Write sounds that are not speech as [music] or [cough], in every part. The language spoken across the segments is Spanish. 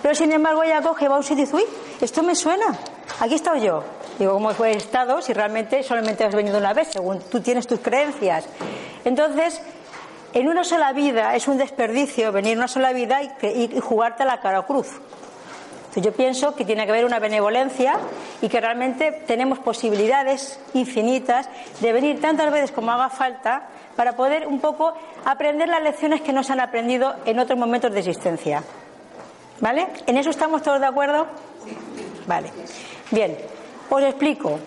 Pero sin embargo ella coge, va a un sitio y dice, uy, esto me suena, aquí he estado yo. Digo, ¿cómo fue estado si realmente solamente has venido una vez, según tú tienes tus creencias? Entonces, en una sola vida es un desperdicio venir una sola vida y, jugarte a la cara cruz. Yo pienso que tiene que haber una benevolencia y que realmente tenemos posibilidades infinitas de venir tantas veces como haga falta para poder un poco aprender las lecciones que nos han aprendido en otros momentos de existencia. ¿Vale? ¿En eso estamos todos de acuerdo? Vale. Bien, os explico.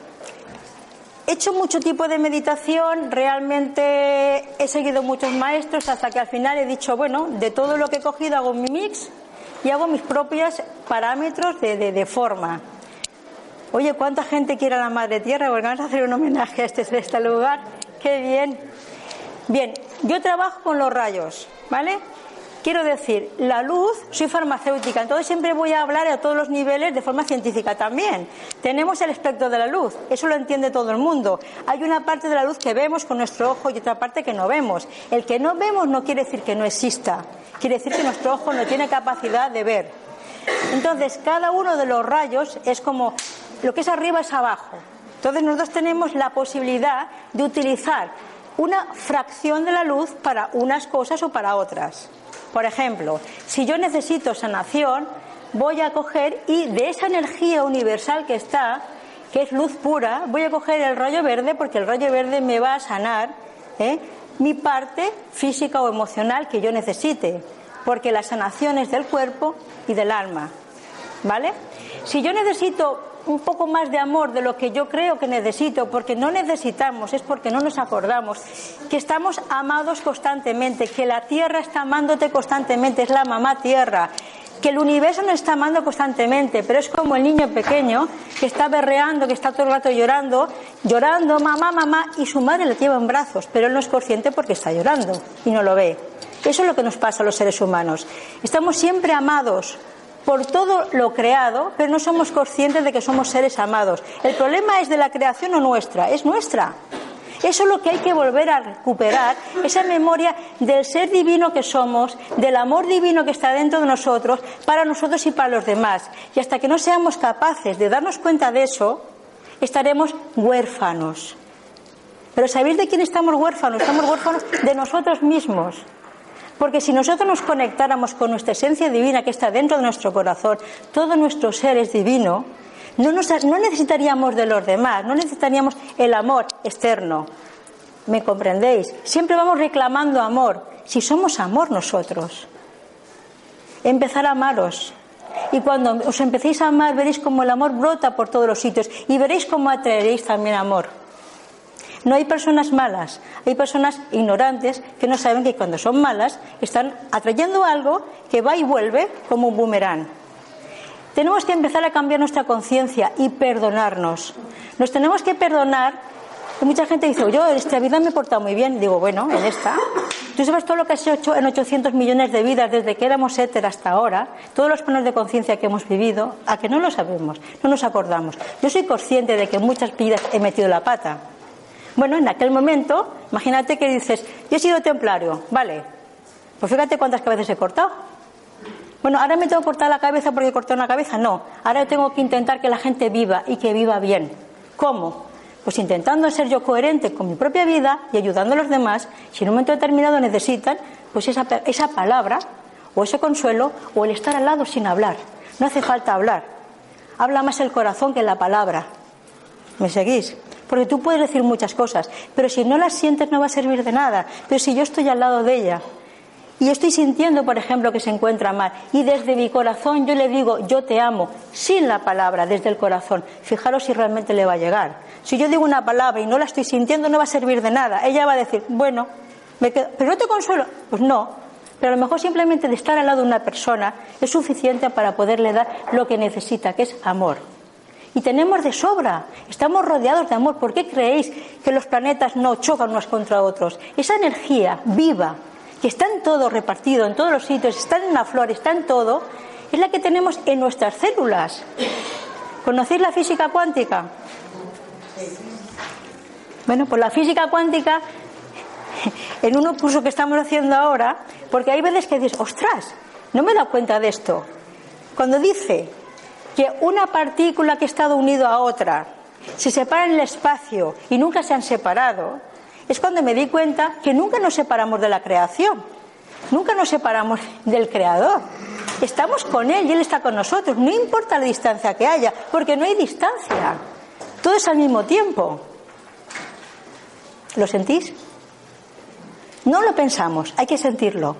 He hecho mucho tipo de meditación, realmente he seguido muchos maestros hasta que al final he dicho, bueno, de todo lo que he cogido hago mi mix y hago mis propios parámetros de, de, de forma. Oye, ¿cuánta gente quiere a la Madre Tierra? Porque vamos a hacer un homenaje a este, a este lugar. ¡Qué bien! Bien, yo trabajo con los rayos, ¿vale? Quiero decir, la luz, soy farmacéutica, entonces siempre voy a hablar a todos los niveles de forma científica también. Tenemos el espectro de la luz, eso lo entiende todo el mundo. Hay una parte de la luz que vemos con nuestro ojo y otra parte que no vemos. El que no vemos no quiere decir que no exista, quiere decir que nuestro ojo no tiene capacidad de ver. Entonces, cada uno de los rayos es como lo que es arriba es abajo. Entonces, nosotros tenemos la posibilidad de utilizar una fracción de la luz para unas cosas o para otras. Por ejemplo, si yo necesito sanación, voy a coger y de esa energía universal que está, que es luz pura, voy a coger el rayo verde porque el rayo verde me va a sanar ¿eh? mi parte física o emocional que yo necesite, porque la sanación es del cuerpo y del alma. ¿Vale? Si yo necesito un poco más de amor de lo que yo creo que necesito, porque no necesitamos, es porque no nos acordamos, que estamos amados constantemente, que la tierra está amándote constantemente, es la mamá tierra, que el universo nos está amando constantemente, pero es como el niño pequeño que está berreando, que está todo el rato llorando, llorando, mamá, mamá, y su madre le lleva en brazos, pero él no es consciente porque está llorando y no lo ve. Eso es lo que nos pasa a los seres humanos. Estamos siempre amados, por todo lo creado, pero no somos conscientes de que somos seres amados. El problema es de la creación o nuestra, es nuestra. Eso es lo que hay que volver a recuperar, esa memoria del ser divino que somos, del amor divino que está dentro de nosotros, para nosotros y para los demás. Y hasta que no seamos capaces de darnos cuenta de eso, estaremos huérfanos. Pero ¿sabéis de quién estamos huérfanos? Estamos huérfanos de nosotros mismos. Porque si nosotros nos conectáramos con nuestra esencia divina que está dentro de nuestro corazón, todo nuestro ser es divino, no, nos, no necesitaríamos de los demás, no necesitaríamos el amor externo. ¿Me comprendéis? Siempre vamos reclamando amor. Si somos amor nosotros. Empezar a amaros. Y cuando os empecéis a amar, veréis como el amor brota por todos los sitios y veréis cómo atraeréis también amor. No hay personas malas, hay personas ignorantes que no saben que cuando son malas están atrayendo algo que va y vuelve como un boomerang. Tenemos que empezar a cambiar nuestra conciencia y perdonarnos. Nos tenemos que perdonar. Mucha gente dice, yo en esta vida me he portado muy bien. Digo, bueno, en esta. Tú sabes todo lo que has hecho en 800 millones de vidas desde que éramos éter hasta ahora, todos los planos de conciencia que hemos vivido, a que no lo sabemos, no nos acordamos. Yo soy consciente de que en muchas vidas he metido la pata. Bueno, en aquel momento, imagínate que dices, yo he sido templario, vale, pues fíjate cuántas cabezas he cortado. Bueno, ahora me tengo que cortar la cabeza porque cortado una cabeza. No, ahora tengo que intentar que la gente viva y que viva bien. ¿Cómo? Pues intentando ser yo coherente con mi propia vida y ayudando a los demás, si en un momento determinado necesitan, pues esa, esa palabra o ese consuelo o el estar al lado sin hablar. No hace falta hablar. Habla más el corazón que la palabra. ¿Me seguís? Porque tú puedes decir muchas cosas, pero si no las sientes no va a servir de nada. Pero si yo estoy al lado de ella y estoy sintiendo, por ejemplo, que se encuentra mal y desde mi corazón yo le digo yo te amo, sin la palabra, desde el corazón, fijaros si realmente le va a llegar. Si yo digo una palabra y no la estoy sintiendo no va a servir de nada. Ella va a decir, bueno, me quedo, pero no te consuelo. Pues no, pero a lo mejor simplemente de estar al lado de una persona es suficiente para poderle dar lo que necesita, que es amor. Y tenemos de sobra, estamos rodeados de amor. ¿Por qué creéis que los planetas no chocan unos contra otros? Esa energía viva, que está en todo repartido, en todos los sitios, está en la flor, está en todo, es la que tenemos en nuestras células. ¿Conocéis la física cuántica? Bueno, pues la física cuántica, en un curso que estamos haciendo ahora, porque hay veces que dices, ostras, no me he dado cuenta de esto. Cuando dice que una partícula que ha estado unida a otra se separa en el espacio y nunca se han separado, es cuando me di cuenta que nunca nos separamos de la creación, nunca nos separamos del creador. Estamos con él y él está con nosotros, no importa la distancia que haya, porque no hay distancia, todo es al mismo tiempo. ¿Lo sentís? No lo pensamos, hay que sentirlo.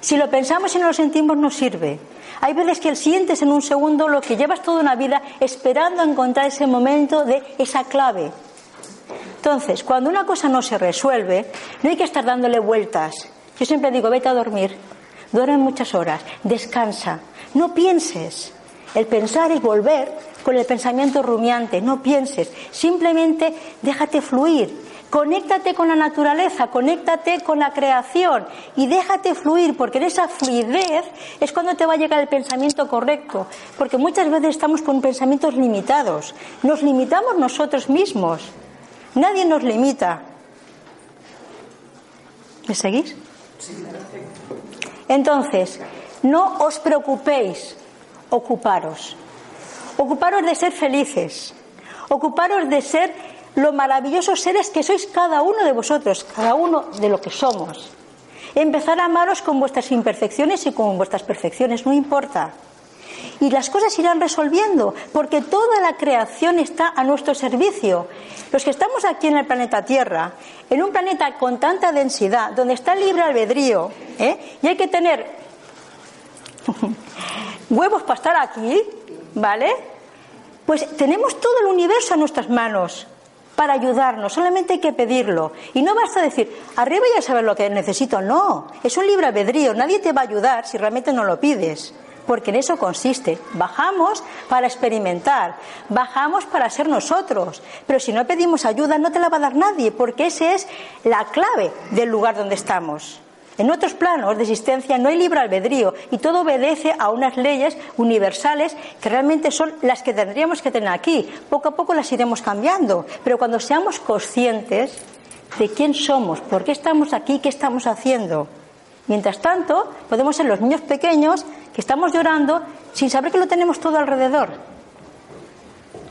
Si lo pensamos y no lo sentimos, no sirve. Hay veces que sientes en un segundo lo que llevas toda una vida esperando encontrar ese momento de esa clave. Entonces, cuando una cosa no se resuelve, no hay que estar dándole vueltas. Yo siempre digo, vete a dormir, duerme muchas horas, descansa, no pienses. El pensar es volver con el pensamiento rumiante, no pienses, simplemente déjate fluir, Conéctate con la naturaleza, conéctate con la creación y déjate fluir, porque en esa fluidez es cuando te va a llegar el pensamiento correcto, porque muchas veces estamos con pensamientos limitados, nos limitamos nosotros mismos, nadie nos limita. ¿Me seguís? Entonces, no os preocupéis, ocuparos. Ocuparos de ser felices, ocuparos de ser lo maravillosos seres que sois cada uno de vosotros, cada uno de lo que somos. Empezar a amaros con vuestras imperfecciones y con vuestras perfecciones, no importa. Y las cosas irán resolviendo, porque toda la creación está a nuestro servicio. Los que estamos aquí en el planeta Tierra, en un planeta con tanta densidad, donde está libre albedrío, ¿eh? y hay que tener [laughs] huevos para estar aquí, ¿vale? Pues tenemos todo el universo a nuestras manos para ayudarnos, solamente hay que pedirlo. Y no basta decir, arriba ya sabes lo que necesito, no, es un libre albedrío, nadie te va a ayudar si realmente no lo pides, porque en eso consiste. Bajamos para experimentar, bajamos para ser nosotros, pero si no pedimos ayuda no te la va a dar nadie, porque esa es la clave del lugar donde estamos. En otros planos de existencia no hay libre albedrío y todo obedece a unas leyes universales que realmente son las que tendríamos que tener aquí. Poco a poco las iremos cambiando, pero cuando seamos conscientes de quién somos, por qué estamos aquí, qué estamos haciendo. Mientras tanto, podemos ser los niños pequeños que estamos llorando sin saber que lo tenemos todo alrededor.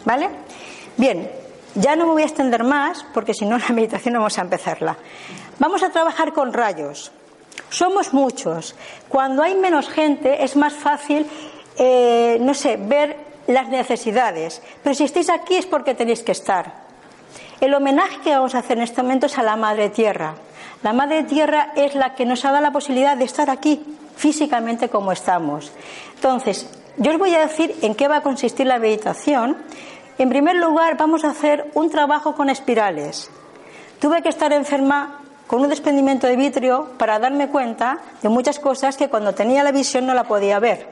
¿Vale? Bien, ya no me voy a extender más porque si no [laughs] la meditación no vamos a empezarla. Vamos a trabajar con rayos. Somos muchos. Cuando hay menos gente es más fácil, eh, no sé, ver las necesidades. Pero si estáis aquí es porque tenéis que estar. El homenaje que vamos a hacer en este momento es a la Madre Tierra. La Madre Tierra es la que nos ha dado la posibilidad de estar aquí físicamente como estamos. Entonces, yo os voy a decir en qué va a consistir la meditación. En primer lugar, vamos a hacer un trabajo con espirales. Tuve que estar enferma con un desprendimiento de vitrio para darme cuenta de muchas cosas que cuando tenía la visión no la podía ver.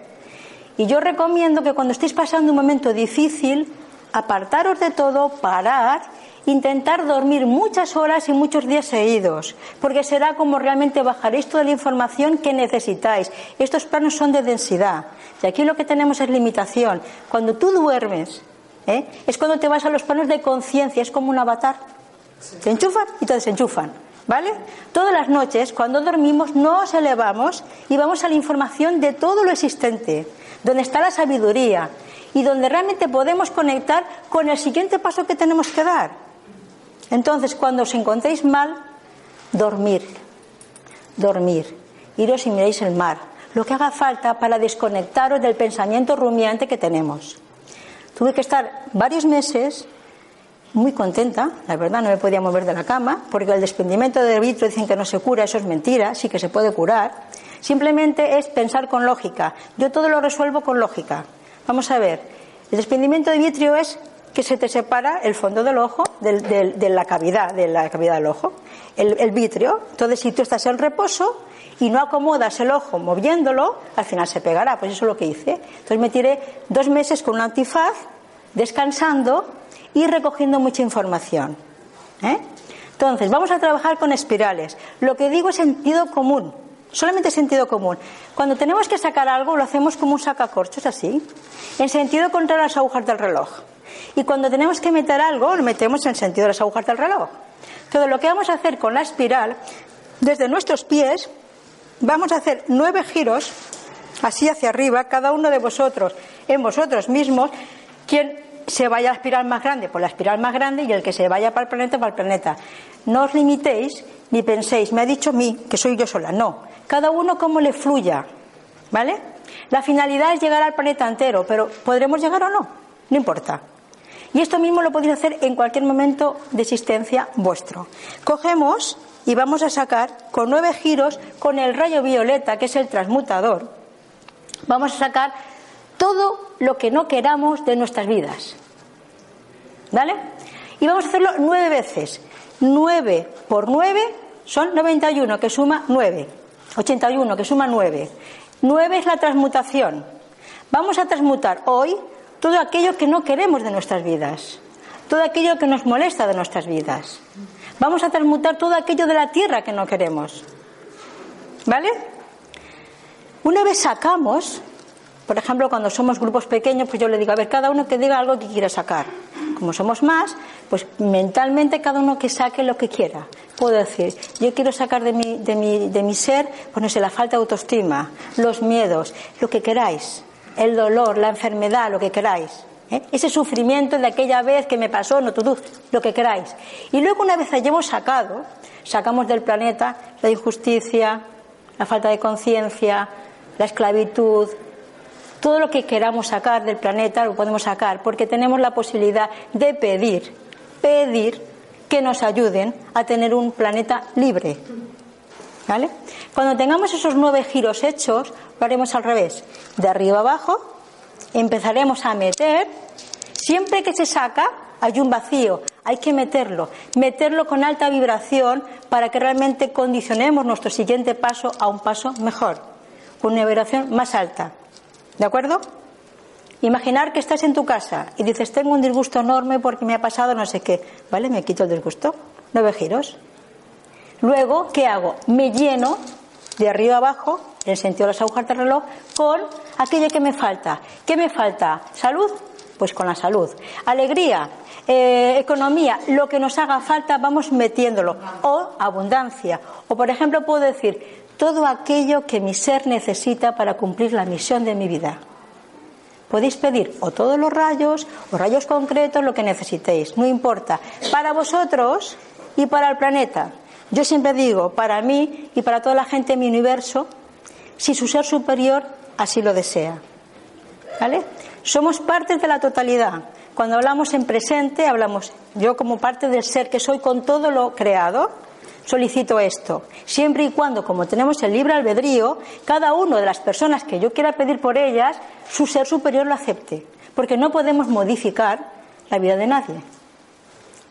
Y yo recomiendo que cuando estéis pasando un momento difícil, apartaros de todo, parar, intentar dormir muchas horas y muchos días seguidos, porque será como realmente bajaréis toda la información que necesitáis. Estos planos son de densidad y aquí lo que tenemos es limitación. Cuando tú duermes, ¿eh? es cuando te vas a los planos de conciencia, es como un avatar. Te enchufan y te desenchufan. ¿Vale? Todas las noches, cuando dormimos, nos elevamos y vamos a la información de todo lo existente, donde está la sabiduría y donde realmente podemos conectar con el siguiente paso que tenemos que dar. Entonces, cuando os encontréis mal, dormir, dormir, iros y miréis el mar, lo que haga falta para desconectaros del pensamiento rumiante que tenemos. Tuve que estar varios meses muy contenta, la verdad, no me podía mover de la cama, porque el desprendimiento de vitrio dicen que no se cura, eso es mentira, sí que se puede curar. Simplemente es pensar con lógica. Yo todo lo resuelvo con lógica. Vamos a ver, el desprendimiento de vitrio es que se te separa el fondo del ojo de la cavidad, de la cavidad del ojo, el, el vitrio. Entonces, si tú estás en reposo y no acomodas el ojo moviéndolo, al final se pegará. Pues eso es lo que hice. Entonces me tiré dos meses con un antifaz, descansando y recogiendo mucha información. ¿eh? Entonces, vamos a trabajar con espirales. Lo que digo es sentido común, solamente sentido común. Cuando tenemos que sacar algo, lo hacemos como un sacacorchos, así, en sentido contrario a las agujas del reloj. Y cuando tenemos que meter algo, lo metemos en sentido de las agujas del reloj. Entonces, lo que vamos a hacer con la espiral, desde nuestros pies, vamos a hacer nueve giros, así hacia arriba, cada uno de vosotros, en vosotros mismos, quien se vaya a la espiral más grande, por la espiral más grande, y el que se vaya para el planeta, para el planeta. No os limitéis ni penséis, me ha dicho mí, que soy yo sola. No, cada uno como le fluya. ¿Vale? La finalidad es llegar al planeta entero, pero ¿podremos llegar o no? No importa. Y esto mismo lo podéis hacer en cualquier momento de existencia vuestro. Cogemos y vamos a sacar con nueve giros, con el rayo violeta, que es el transmutador, vamos a sacar todo lo que no queramos de nuestras vidas. ¿Vale? Y vamos a hacerlo nueve veces. Nueve por nueve son 91, que suma nueve. 81, que suma nueve. Nueve es la transmutación. Vamos a transmutar hoy todo aquello que no queremos de nuestras vidas. Todo aquello que nos molesta de nuestras vidas. Vamos a transmutar todo aquello de la tierra que no queremos. ¿Vale? Una vez sacamos por ejemplo, cuando somos grupos pequeños, pues yo le digo, a ver, cada uno que diga algo que quiera sacar. Como somos más, pues mentalmente cada uno que saque lo que quiera. Puedo decir, yo quiero sacar de mi, de mi, de mi ser, pues no sé, la falta de autoestima, los miedos, lo que queráis, el dolor, la enfermedad, lo que queráis. ¿eh? Ese sufrimiento de aquella vez que me pasó, no tú, lo que queráis. Y luego una vez hayamos sacado, sacamos del planeta la injusticia, la falta de conciencia, la esclavitud, todo lo que queramos sacar del planeta lo podemos sacar porque tenemos la posibilidad de pedir, pedir que nos ayuden a tener un planeta libre. ¿Vale? Cuando tengamos esos nueve giros hechos, lo haremos al revés. De arriba abajo, empezaremos a meter. Siempre que se saca, hay un vacío. Hay que meterlo. Meterlo con alta vibración para que realmente condicionemos nuestro siguiente paso a un paso mejor. Con una vibración más alta. ¿De acuerdo? Imaginar que estás en tu casa y dices, tengo un disgusto enorme porque me ha pasado no sé qué. ¿Vale? Me quito el disgusto. Nueve giros. Luego, ¿qué hago? Me lleno de arriba abajo, en el sentido de las agujas del reloj, con aquello que me falta. ¿Qué me falta? ¿Salud? Pues con la salud. Alegría, eh, economía, lo que nos haga falta, vamos metiéndolo. O abundancia. O, por ejemplo, puedo decir, todo aquello que mi ser necesita para cumplir la misión de mi vida. Podéis pedir o todos los rayos o rayos concretos, lo que necesitéis, no importa, para vosotros y para el planeta. Yo siempre digo, para mí y para toda la gente en mi universo, si su ser superior así lo desea. ¿Vale? Somos parte de la totalidad. Cuando hablamos en presente, hablamos yo como parte del ser que soy con todo lo creado, solicito esto, siempre y cuando, como tenemos el libre albedrío, cada una de las personas que yo quiera pedir por ellas, su ser superior lo acepte, porque no podemos modificar la vida de nadie.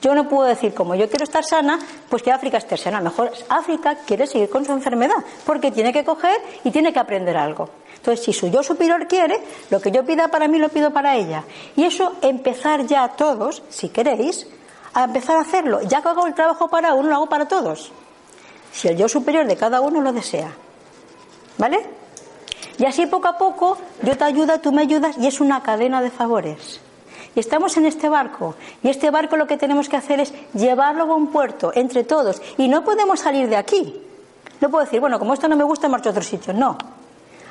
Yo no puedo decir, como yo quiero estar sana, pues que África esté sana. Mejor África quiere seguir con su enfermedad, porque tiene que coger y tiene que aprender algo. Entonces, si su yo superior quiere, lo que yo pida para mí lo pido para ella. Y eso empezar ya todos, si queréis, a empezar a hacerlo. Ya que hago el trabajo para uno, lo hago para todos. Si el yo superior de cada uno lo desea. ¿Vale? Y así poco a poco yo te ayudo, tú me ayudas y es una cadena de favores. Y estamos en este barco. Y este barco lo que tenemos que hacer es llevarlo a un puerto entre todos. Y no podemos salir de aquí. No puedo decir, bueno, como esto no me gusta, marcho a otro sitio. No.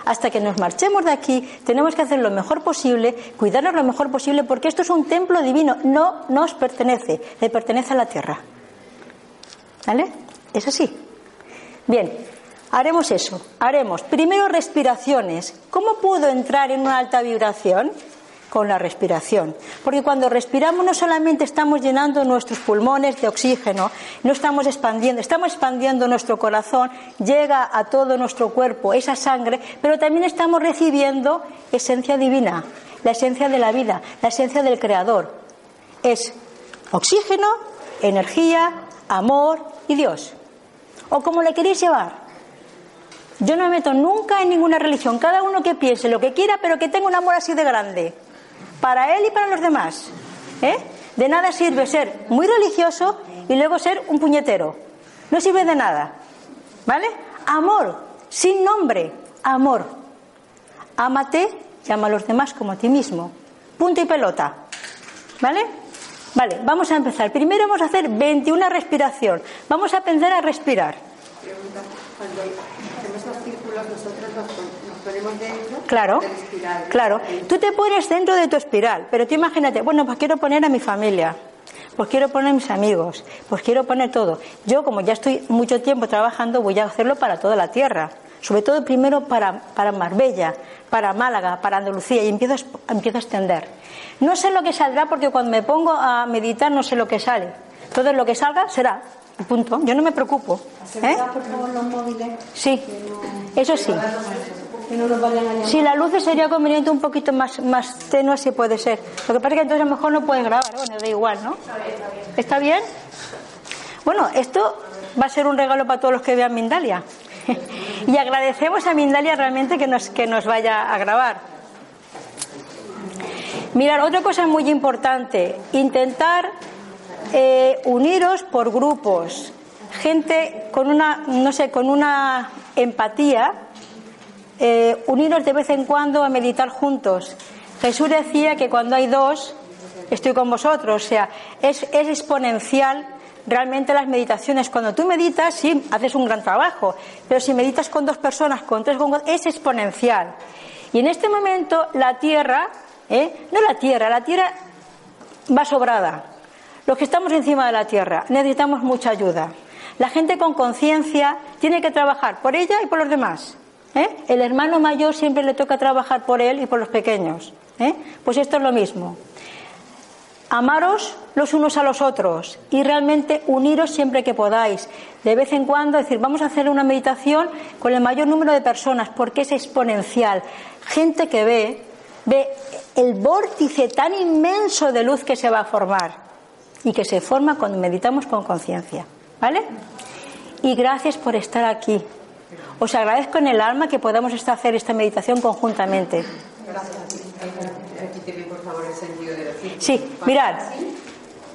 Hasta que nos marchemos de aquí, tenemos que hacer lo mejor posible, cuidarnos lo mejor posible, porque esto es un templo divino. No nos pertenece, le pertenece a la tierra. ¿Vale? Es así. Bien, haremos eso. Haremos primero respiraciones. ¿Cómo puedo entrar en una alta vibración? Con la respiración. Porque cuando respiramos no solamente estamos llenando nuestros pulmones de oxígeno, no estamos expandiendo, estamos expandiendo nuestro corazón, llega a todo nuestro cuerpo esa sangre, pero también estamos recibiendo esencia divina, la esencia de la vida, la esencia del Creador. Es oxígeno, energía, amor y Dios. O como le queréis llevar. Yo no me meto nunca en ninguna religión. Cada uno que piense lo que quiera, pero que tenga un amor así de grande para él y para los demás. ¿eh? De nada sirve ser muy religioso y luego ser un puñetero. No sirve de nada. ¿Vale? Amor, sin nombre, amor. Ámate llama a los demás como a ti mismo. Punto y pelota. ¿Vale? Vale, vamos a empezar. Primero vamos a hacer 21 respiración. Vamos a aprender a respirar. Pregunta, cuando hacemos los círculos, nosotros Claro, claro. Tú te pones dentro de tu espiral, pero tú imagínate, bueno, pues quiero poner a mi familia, pues quiero poner a mis amigos, pues quiero poner todo. Yo, como ya estoy mucho tiempo trabajando, voy a hacerlo para toda la tierra. Sobre todo primero para, para Marbella, para Málaga, para Andalucía, y empiezo, empiezo a extender. No sé lo que saldrá porque cuando me pongo a meditar no sé lo que sale. Entonces lo que salga será. Punto. Yo no me preocupo. ¿Eh? Sí, eso sí. Si la luz sería conveniente un poquito más, más tenue, si puede ser. Lo que pasa es que entonces a lo mejor no puedes grabar. Bueno, da igual, ¿no? ¿Está bien? Bueno, esto va a ser un regalo para todos los que vean Mindalia. [laughs] y agradecemos a Mindalia realmente que nos, que nos vaya a grabar. Mirar, otra cosa muy importante, intentar eh, uniros por grupos, gente con una, no sé, con una empatía, eh, uniros de vez en cuando a meditar juntos. Jesús decía que cuando hay dos, estoy con vosotros, o sea, es, exponencial realmente las meditaciones. Cuando tú meditas, sí, haces un gran trabajo, pero si meditas con dos personas, con tres, con cuatro, es exponencial. Y en este momento la Tierra, ¿eh? no la Tierra, la Tierra va sobrada. Los que estamos encima de la Tierra necesitamos mucha ayuda. La gente con conciencia tiene que trabajar por ella y por los demás. ¿Eh? El hermano mayor siempre le toca trabajar por él y por los pequeños. ¿eh? Pues esto es lo mismo. Amaros los unos a los otros y realmente uniros siempre que podáis. De vez en cuando decir, vamos a hacer una meditación con el mayor número de personas porque es exponencial. Gente que ve, ve el vórtice tan inmenso de luz que se va a formar y que se forma cuando meditamos con conciencia. ¿Vale? Y gracias por estar aquí. Os agradezco en el alma que podamos hacer esta meditación conjuntamente. Sí, mirad.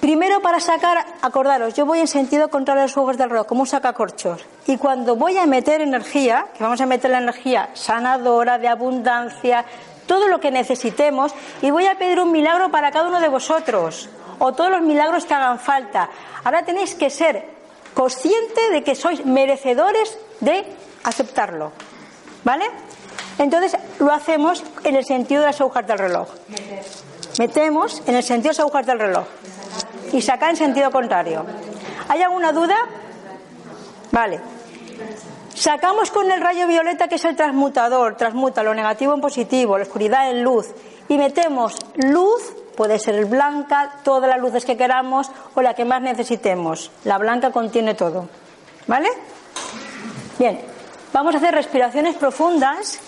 Primero para sacar, acordaros, yo voy en sentido contrario a los juegos del reloj, como un sacacorchos. Y cuando voy a meter energía, que vamos a meter la energía sanadora, de abundancia, todo lo que necesitemos, y voy a pedir un milagro para cada uno de vosotros o todos los milagros que hagan falta. Ahora tenéis que ser consciente de que sois merecedores de aceptarlo. ¿Vale? Entonces lo hacemos en el sentido de las agujas del reloj. Metemos en el sentido de las agujas del reloj. Y sacar en sentido contrario. ¿Hay alguna duda? Vale. Sacamos con el rayo violeta, que es el transmutador, transmuta lo negativo en positivo, la oscuridad en luz, y metemos luz Puede ser blanca, todas las luces que queramos o la que más necesitemos. La blanca contiene todo. ¿Vale? Bien, vamos a hacer respiraciones profundas,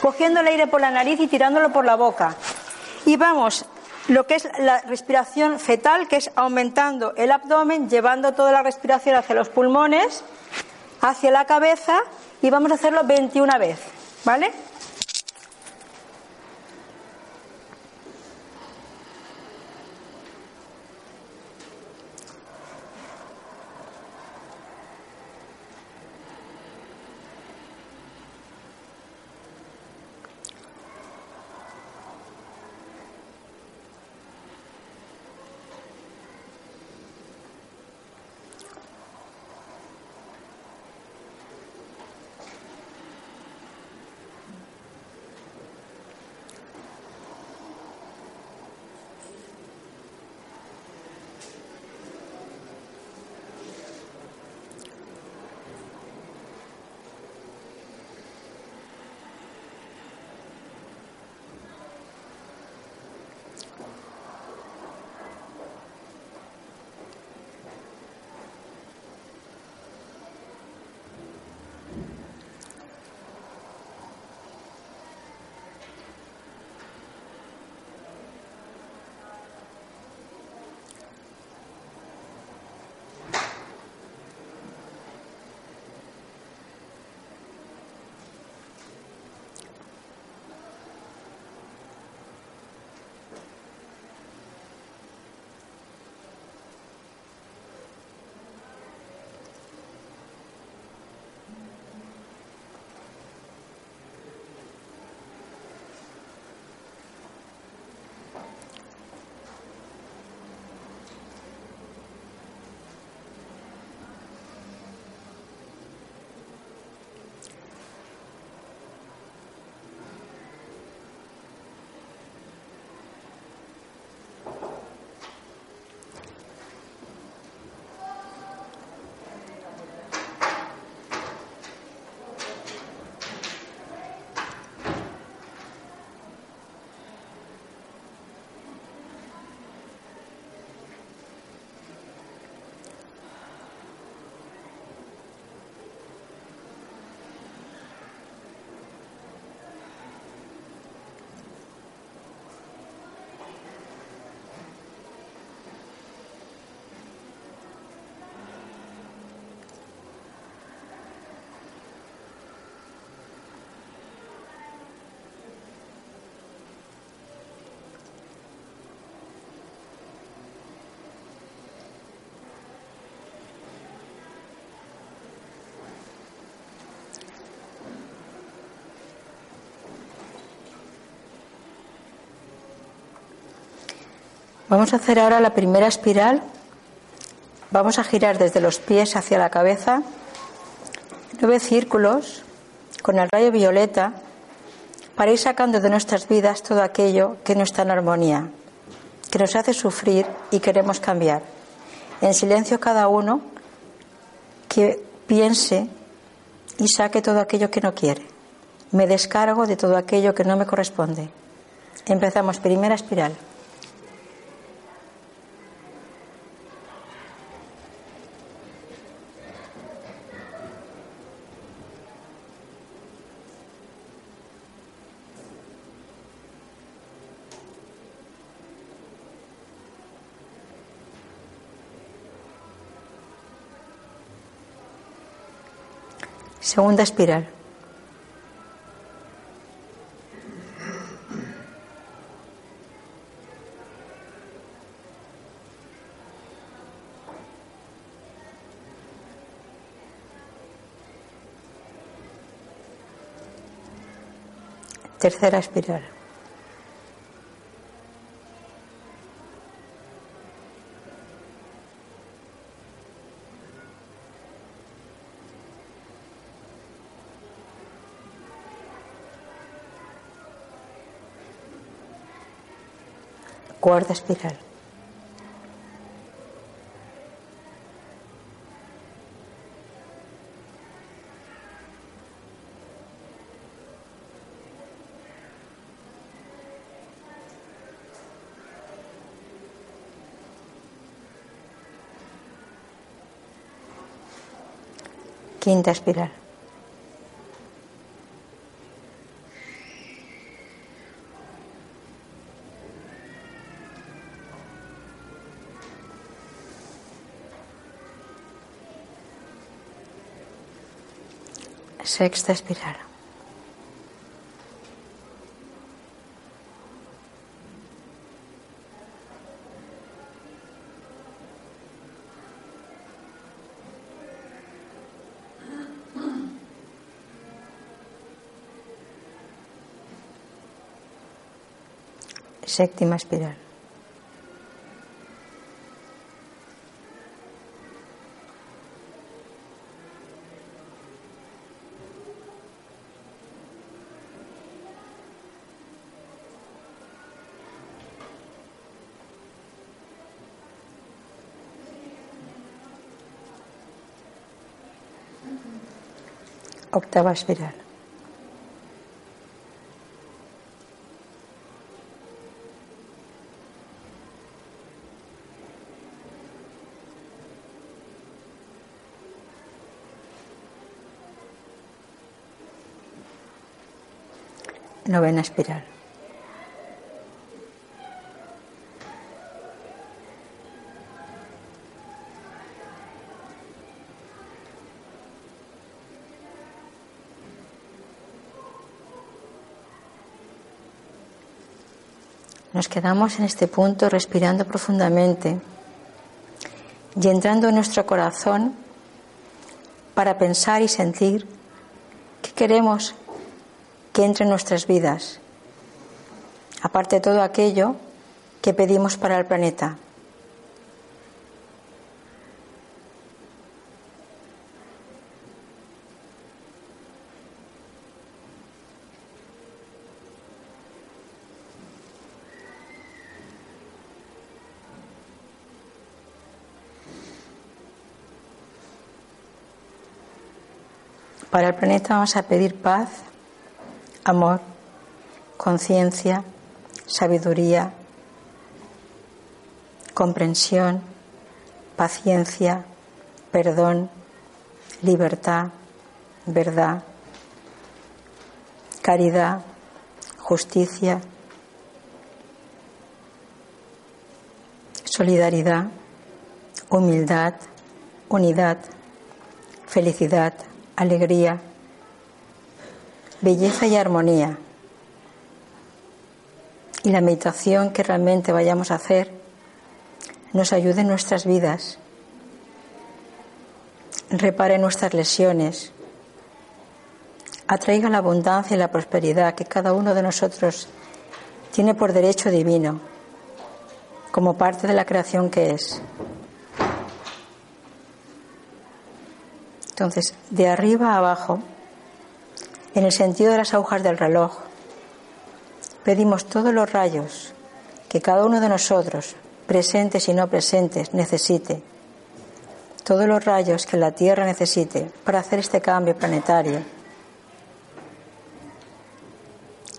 cogiendo el aire por la nariz y tirándolo por la boca. Y vamos, lo que es la respiración fetal, que es aumentando el abdomen, llevando toda la respiración hacia los pulmones, hacia la cabeza, y vamos a hacerlo 21 veces. ¿Vale? Vamos a hacer ahora la primera espiral. Vamos a girar desde los pies hacia la cabeza nueve círculos con el rayo violeta para ir sacando de nuestras vidas todo aquello que no está en armonía, que nos hace sufrir y queremos cambiar. En silencio cada uno que piense y saque todo aquello que no quiere. Me descargo de todo aquello que no me corresponde. Empezamos primera espiral. Segunda espiral. Tercera espiral. Cuarta espiral. Quinta espiral. Sexta espiral. Séptima espiral. Octava espiral. Novena espiral. Nos quedamos en este punto respirando profundamente y entrando en nuestro corazón para pensar y sentir qué queremos que entre en nuestras vidas, aparte de todo aquello que pedimos para el planeta. Para el planeta vamos a pedir paz, amor, conciencia, sabiduría, comprensión, paciencia, perdón, libertad, verdad, caridad, justicia, solidaridad, humildad, unidad, felicidad, alegría, belleza y armonía. Y la meditación que realmente vayamos a hacer nos ayude en nuestras vidas, repare nuestras lesiones, atraiga la abundancia y la prosperidad que cada uno de nosotros tiene por derecho divino, como parte de la creación que es. Entonces, de arriba a abajo, en el sentido de las agujas del reloj, pedimos todos los rayos que cada uno de nosotros, presentes y no presentes, necesite. Todos los rayos que la Tierra necesite para hacer este cambio planetario.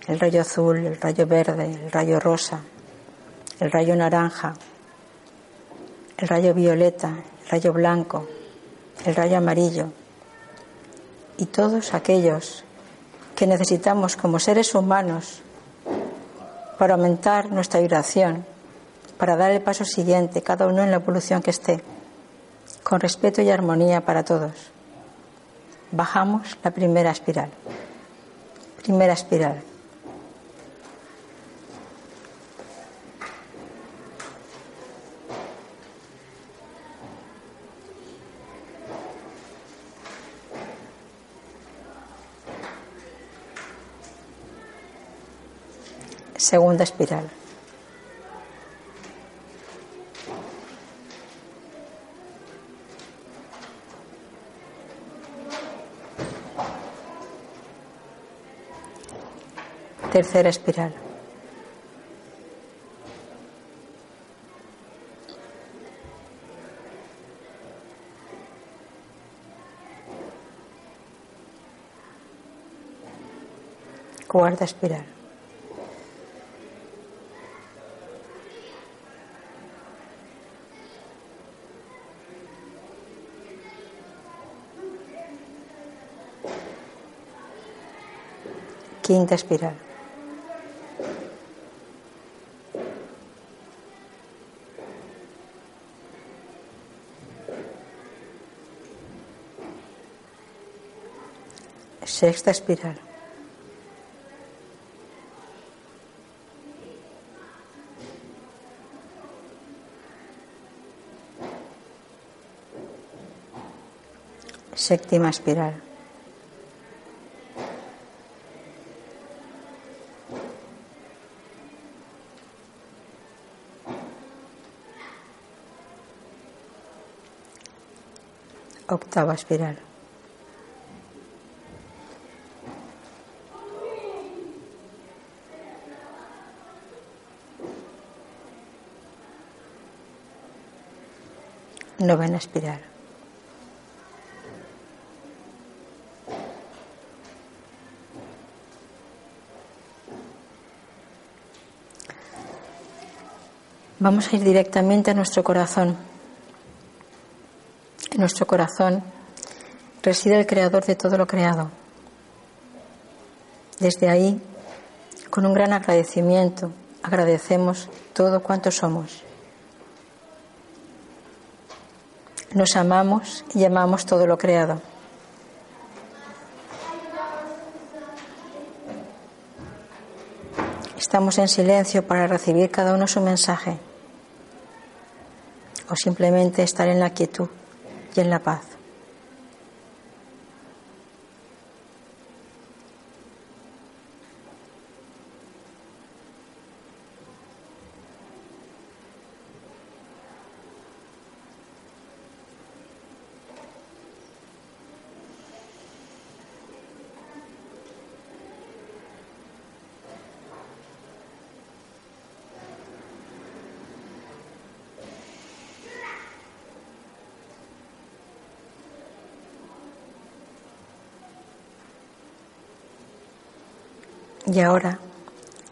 El rayo azul, el rayo verde, el rayo rosa, el rayo naranja, el rayo violeta, el rayo blanco, el rayo amarillo y todos aquellos que necesitamos como seres humanos para aumentar nuestra vibración, para dar el paso siguiente, cada uno en la evolución que esté, con respeto y armonía para todos. Bajamos la primera espiral. Primera espiral. Segunda espiral. Tercera espiral. Cuarta espiral. Quinta espiral. Sexta espiral. Séptima espiral. Octava espiral. Novena espiral. Vamos a ir directamente a nuestro corazón nuestro corazón reside el creador de todo lo creado. Desde ahí, con un gran agradecimiento, agradecemos todo cuanto somos. Nos amamos y amamos todo lo creado. Estamos en silencio para recibir cada uno su mensaje o simplemente estar en la quietud y en la paz. Y ahora,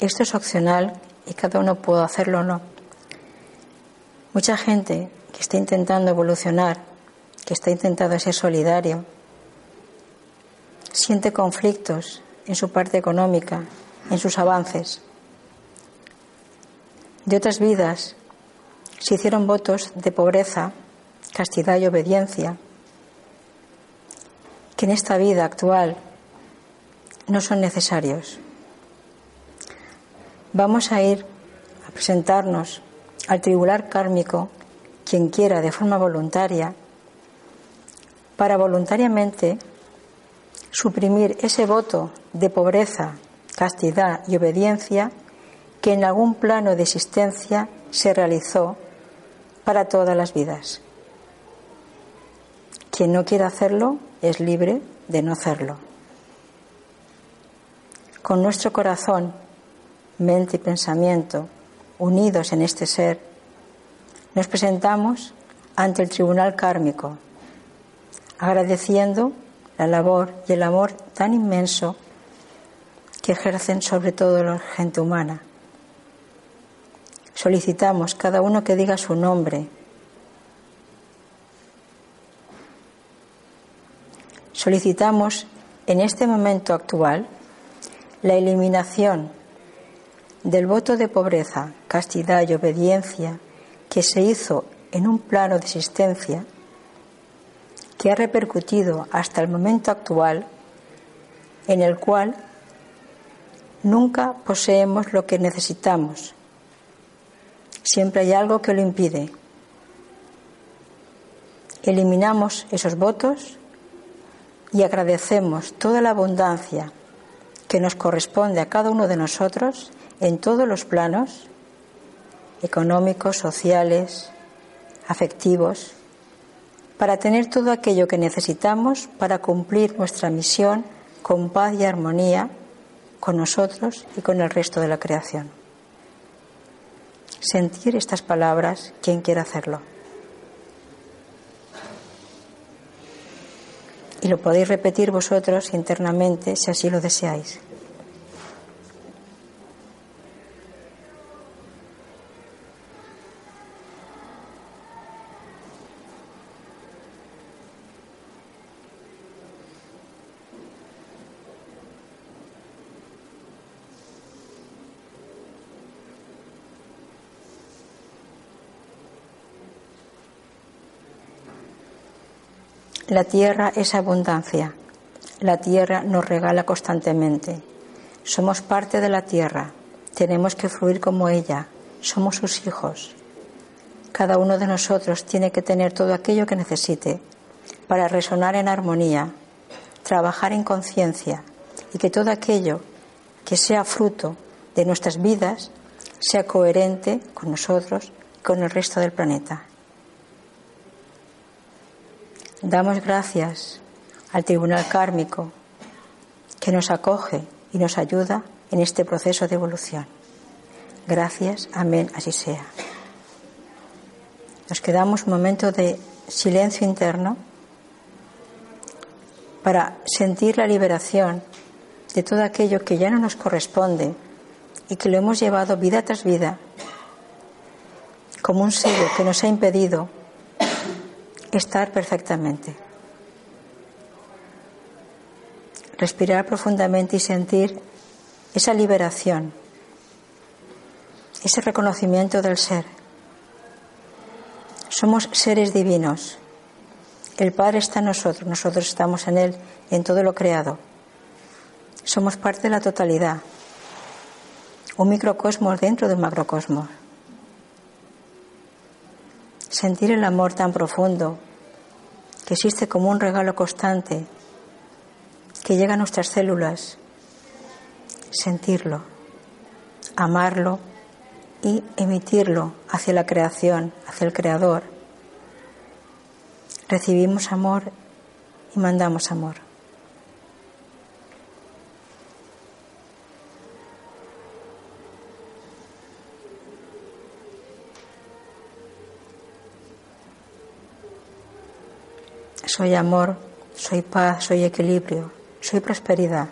esto es opcional y cada uno puede hacerlo o no. Mucha gente que está intentando evolucionar, que está intentando ser solidario, siente conflictos en su parte económica, en sus avances. De otras vidas se hicieron votos de pobreza, castidad y obediencia, que en esta vida actual no son necesarios. Vamos a ir a presentarnos al tribunal kármico, quien quiera, de forma voluntaria, para voluntariamente suprimir ese voto de pobreza, castidad y obediencia que en algún plano de existencia se realizó para todas las vidas. Quien no quiera hacerlo es libre de no hacerlo. Con nuestro corazón, mente y pensamiento unidos en este ser, nos presentamos ante el tribunal kármico, agradeciendo la labor y el amor tan inmenso que ejercen sobre todo la gente humana. Solicitamos cada uno que diga su nombre. Solicitamos en este momento actual la eliminación del voto de pobreza, castidad y obediencia que se hizo en un plano de existencia que ha repercutido hasta el momento actual en el cual nunca poseemos lo que necesitamos. Siempre hay algo que lo impide. Eliminamos esos votos y agradecemos toda la abundancia que nos corresponde a cada uno de nosotros en todos los planos, económicos, sociales, afectivos, para tener todo aquello que necesitamos para cumplir nuestra misión con paz y armonía con nosotros y con el resto de la creación. Sentir estas palabras, quien quiera hacerlo. Y lo podéis repetir vosotros internamente si así lo deseáis. La tierra es abundancia. La tierra nos regala constantemente. Somos parte de la tierra. Tenemos que fluir como ella. Somos sus hijos. Cada uno de nosotros tiene que tener todo aquello que necesite para resonar en armonía, trabajar en conciencia y que todo aquello que sea fruto de nuestras vidas sea coherente con nosotros y con el resto del planeta. Damos gracias al Tribunal Kármico que nos acoge y nos ayuda en este proceso de evolución. Gracias, amén, así sea. Nos quedamos un momento de silencio interno para sentir la liberación de todo aquello que ya no nos corresponde y que lo hemos llevado vida tras vida como un sello que nos ha impedido estar perfectamente. Respirar profundamente y sentir esa liberación, ese reconocimiento del ser. Somos seres divinos. El Padre está en nosotros, nosotros estamos en Él, en todo lo creado. Somos parte de la totalidad, un microcosmos dentro del macrocosmos sentir el amor tan profundo que existe como un regalo constante que llega a nuestras células, sentirlo, amarlo y emitirlo hacia la creación, hacia el Creador. Recibimos amor y mandamos amor. Soy amor, soy paz, soy equilibrio, soy prosperidad.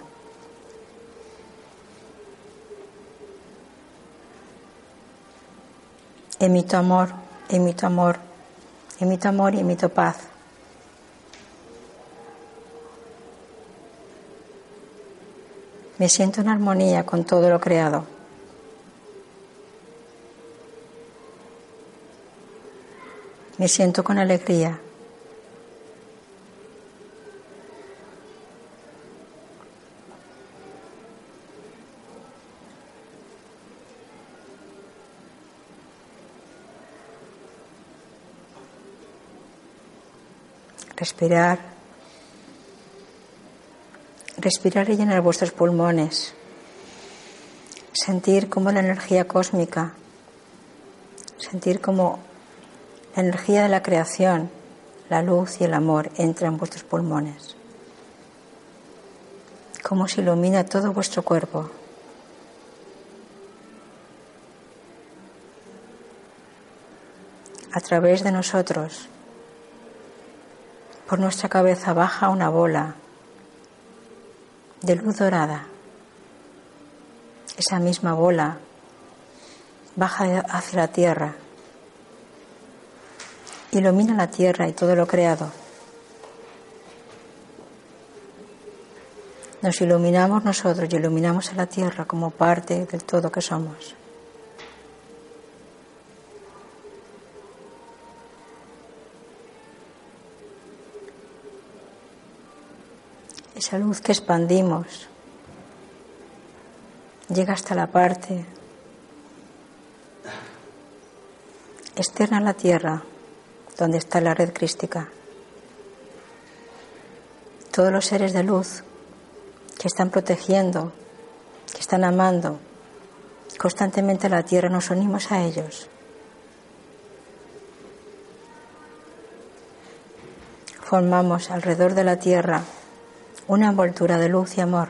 Emito amor, emito amor, emito amor y emito paz. Me siento en armonía con todo lo creado. Me siento con alegría. Respirar, respirar y llenar vuestros pulmones, sentir cómo la energía cósmica Sentir como la energía de la creación, la luz y el amor entran en vuestros pulmones. Cómo se ilumina todo vuestro cuerpo. A través de nosotros, por nuestra cabeza baja una bola de luz dorada. Esa misma bola baja hacia la tierra, ilumina la tierra y todo lo creado. Nos iluminamos nosotros y iluminamos a la tierra como parte del todo que somos. Esa luz que expandimos llega hasta la parte externa a la tierra, donde está la red crística. Todos los seres de luz que están protegiendo, que están amando constantemente la tierra, nos unimos a ellos. Formamos alrededor de la tierra una envoltura de luz y amor.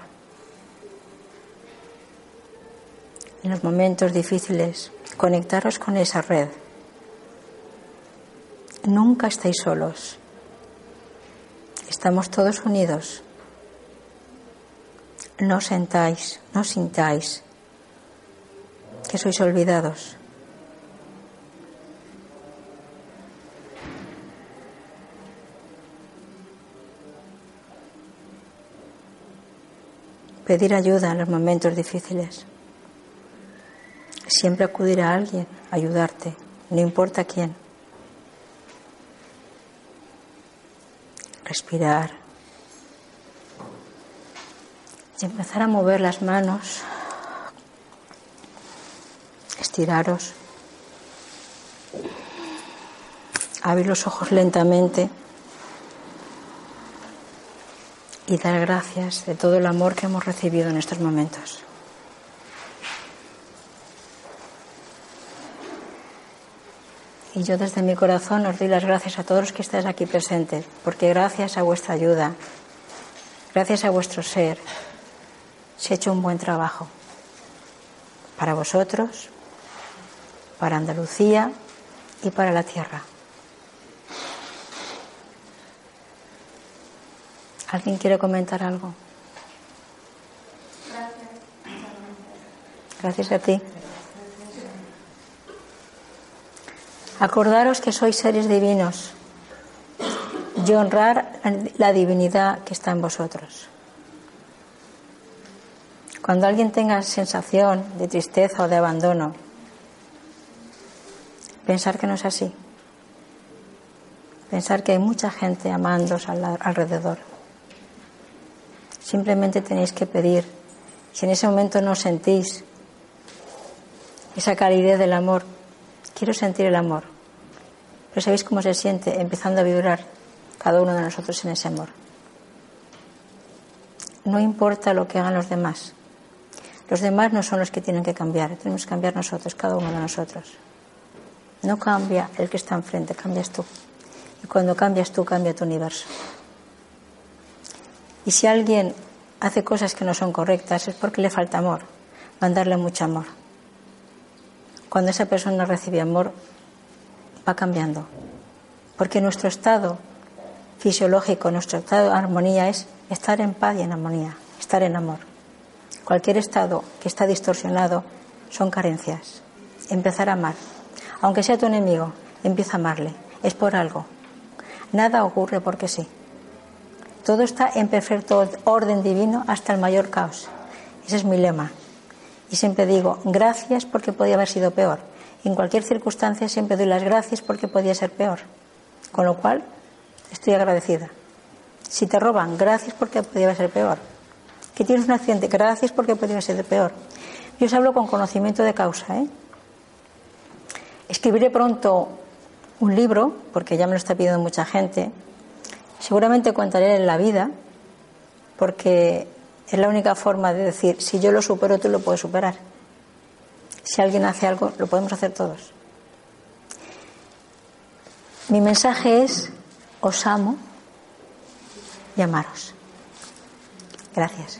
En los momentos difíciles, conectaros con esa red. Nunca estáis solos. Estamos todos unidos. No sentáis, no sintáis que sois olvidados. Pedir ayuda en los momentos difíciles. Siempre acudir a alguien, ayudarte, no importa quién. respirar y empezar a mover las manos, estiraros, abrir los ojos lentamente y dar gracias de todo el amor que hemos recibido en estos momentos. Y yo desde mi corazón os doy las gracias a todos los que estáis aquí presentes, porque gracias a vuestra ayuda, gracias a vuestro ser, se ha hecho un buen trabajo. Para vosotros, para Andalucía y para la tierra. ¿Alguien quiere comentar algo? Gracias a ti. Acordaros que sois seres divinos y honrar la divinidad que está en vosotros. Cuando alguien tenga sensación de tristeza o de abandono, pensar que no es así. Pensar que hay mucha gente amándos alrededor. Simplemente tenéis que pedir. Si en ese momento no sentís esa calidez del amor, quiero sentir el amor. Pero ¿sabéis cómo se siente empezando a vibrar cada uno de nosotros en ese amor? No importa lo que hagan los demás. Los demás no son los que tienen que cambiar, tenemos que cambiar nosotros, cada uno de nosotros. No cambia el que está enfrente, cambias tú. Y cuando cambias tú, cambia tu universo. Y si alguien hace cosas que no son correctas, es porque le falta amor. Mandarle mucho amor. Cuando esa persona recibe amor, va cambiando. Porque nuestro estado fisiológico, nuestro estado de armonía es estar en paz y en armonía, estar en amor. Cualquier estado que está distorsionado son carencias. Empezar a amar. Aunque sea tu enemigo, empieza a amarle. Es por algo. Nada ocurre porque sí. Todo está en perfecto orden divino hasta el mayor caos. Ese es mi lema. Y siempre digo, gracias porque podía haber sido peor en cualquier circunstancia siempre doy las gracias porque podía ser peor. Con lo cual, estoy agradecida. Si te roban, gracias porque podía ser peor. Que tienes un accidente, gracias porque podía ser peor. Yo os hablo con conocimiento de causa. ¿eh? Escribiré pronto un libro, porque ya me lo está pidiendo mucha gente. Seguramente contaré en la vida, porque es la única forma de decir, si yo lo supero, tú lo puedes superar. Si alguien hace algo, lo podemos hacer todos. Mi mensaje es, os amo y amaros. Gracias.